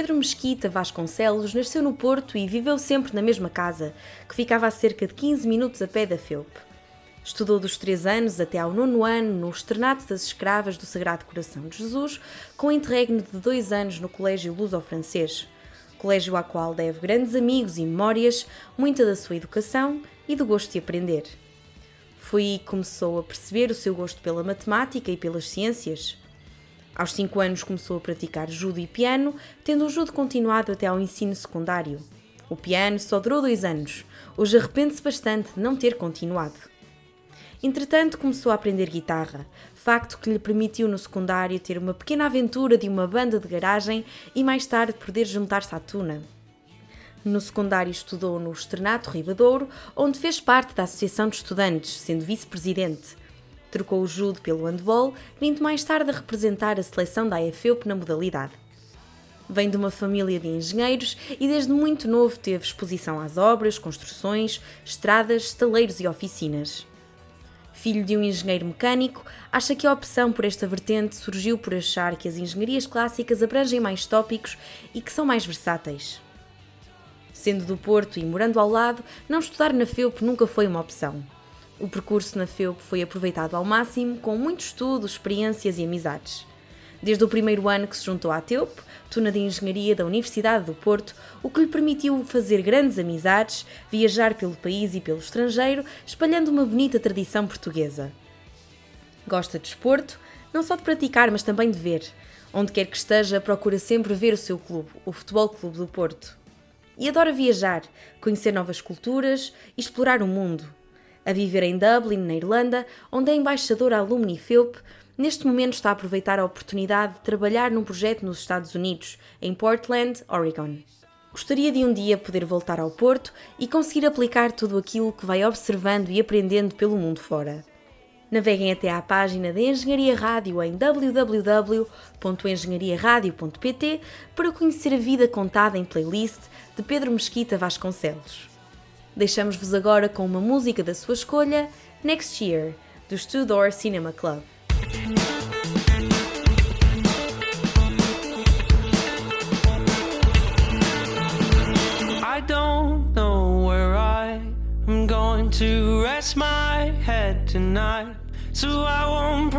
Pedro Mesquita Vasconcelos nasceu no Porto e viveu sempre na mesma casa, que ficava a cerca de 15 minutos a pé da FEUP. Estudou dos 3 anos até ao nono ano no Externato das Escravas do Sagrado Coração de Jesus, com interregno de dois anos no Colégio Luso-Francês, colégio ao qual deve grandes amigos e memórias, muita da sua educação e do gosto de aprender. Foi aí que começou a perceber o seu gosto pela matemática e pelas ciências. Aos 5 anos começou a praticar judo e piano, tendo o judo continuado até ao ensino secundário. O piano só durou dois anos. Hoje arrepende-se bastante de não ter continuado. Entretanto, começou a aprender guitarra, facto que lhe permitiu no secundário ter uma pequena aventura de uma banda de garagem e mais tarde poder juntar-se à tuna. No secundário estudou no Externato Ribadouro, onde fez parte da Associação de Estudantes, sendo vice-presidente. Trocou o judo pelo handball, vindo mais tarde a representar a seleção da AFEUP na modalidade. Vem de uma família de engenheiros e desde muito novo teve exposição às obras, construções, estradas, estaleiros e oficinas. Filho de um engenheiro mecânico, acha que a opção por esta vertente surgiu por achar que as engenharias clássicas abrangem mais tópicos e que são mais versáteis. Sendo do Porto e morando ao lado, não estudar na FEUP nunca foi uma opção. O percurso na FEUP foi aproveitado ao máximo, com muito estudo, experiências e amizades. Desde o primeiro ano que se juntou à TEUP, Tuna de Engenharia da Universidade do Porto, o que lhe permitiu fazer grandes amizades, viajar pelo país e pelo estrangeiro, espalhando uma bonita tradição portuguesa. Gosta de esporto, não só de praticar, mas também de ver. Onde quer que esteja, procura sempre ver o seu clube, o Futebol Clube do Porto. E adora viajar, conhecer novas culturas e explorar o mundo, a viver em Dublin, na Irlanda, onde é embaixadora Alumni FEUP, neste momento está a aproveitar a oportunidade de trabalhar num projeto nos Estados Unidos, em Portland, Oregon. Gostaria de um dia poder voltar ao Porto e conseguir aplicar tudo aquilo que vai observando e aprendendo pelo mundo fora. Naveguem até à página da Engenharia Rádio em www.engenhariaradio.pt para conhecer a vida contada em playlist de Pedro Mesquita Vasconcelos. Deixamos-vos agora com uma música da sua escolha, Next Year, do Door Cinema Club. I don't know where I am going to rest my head tonight, so I won't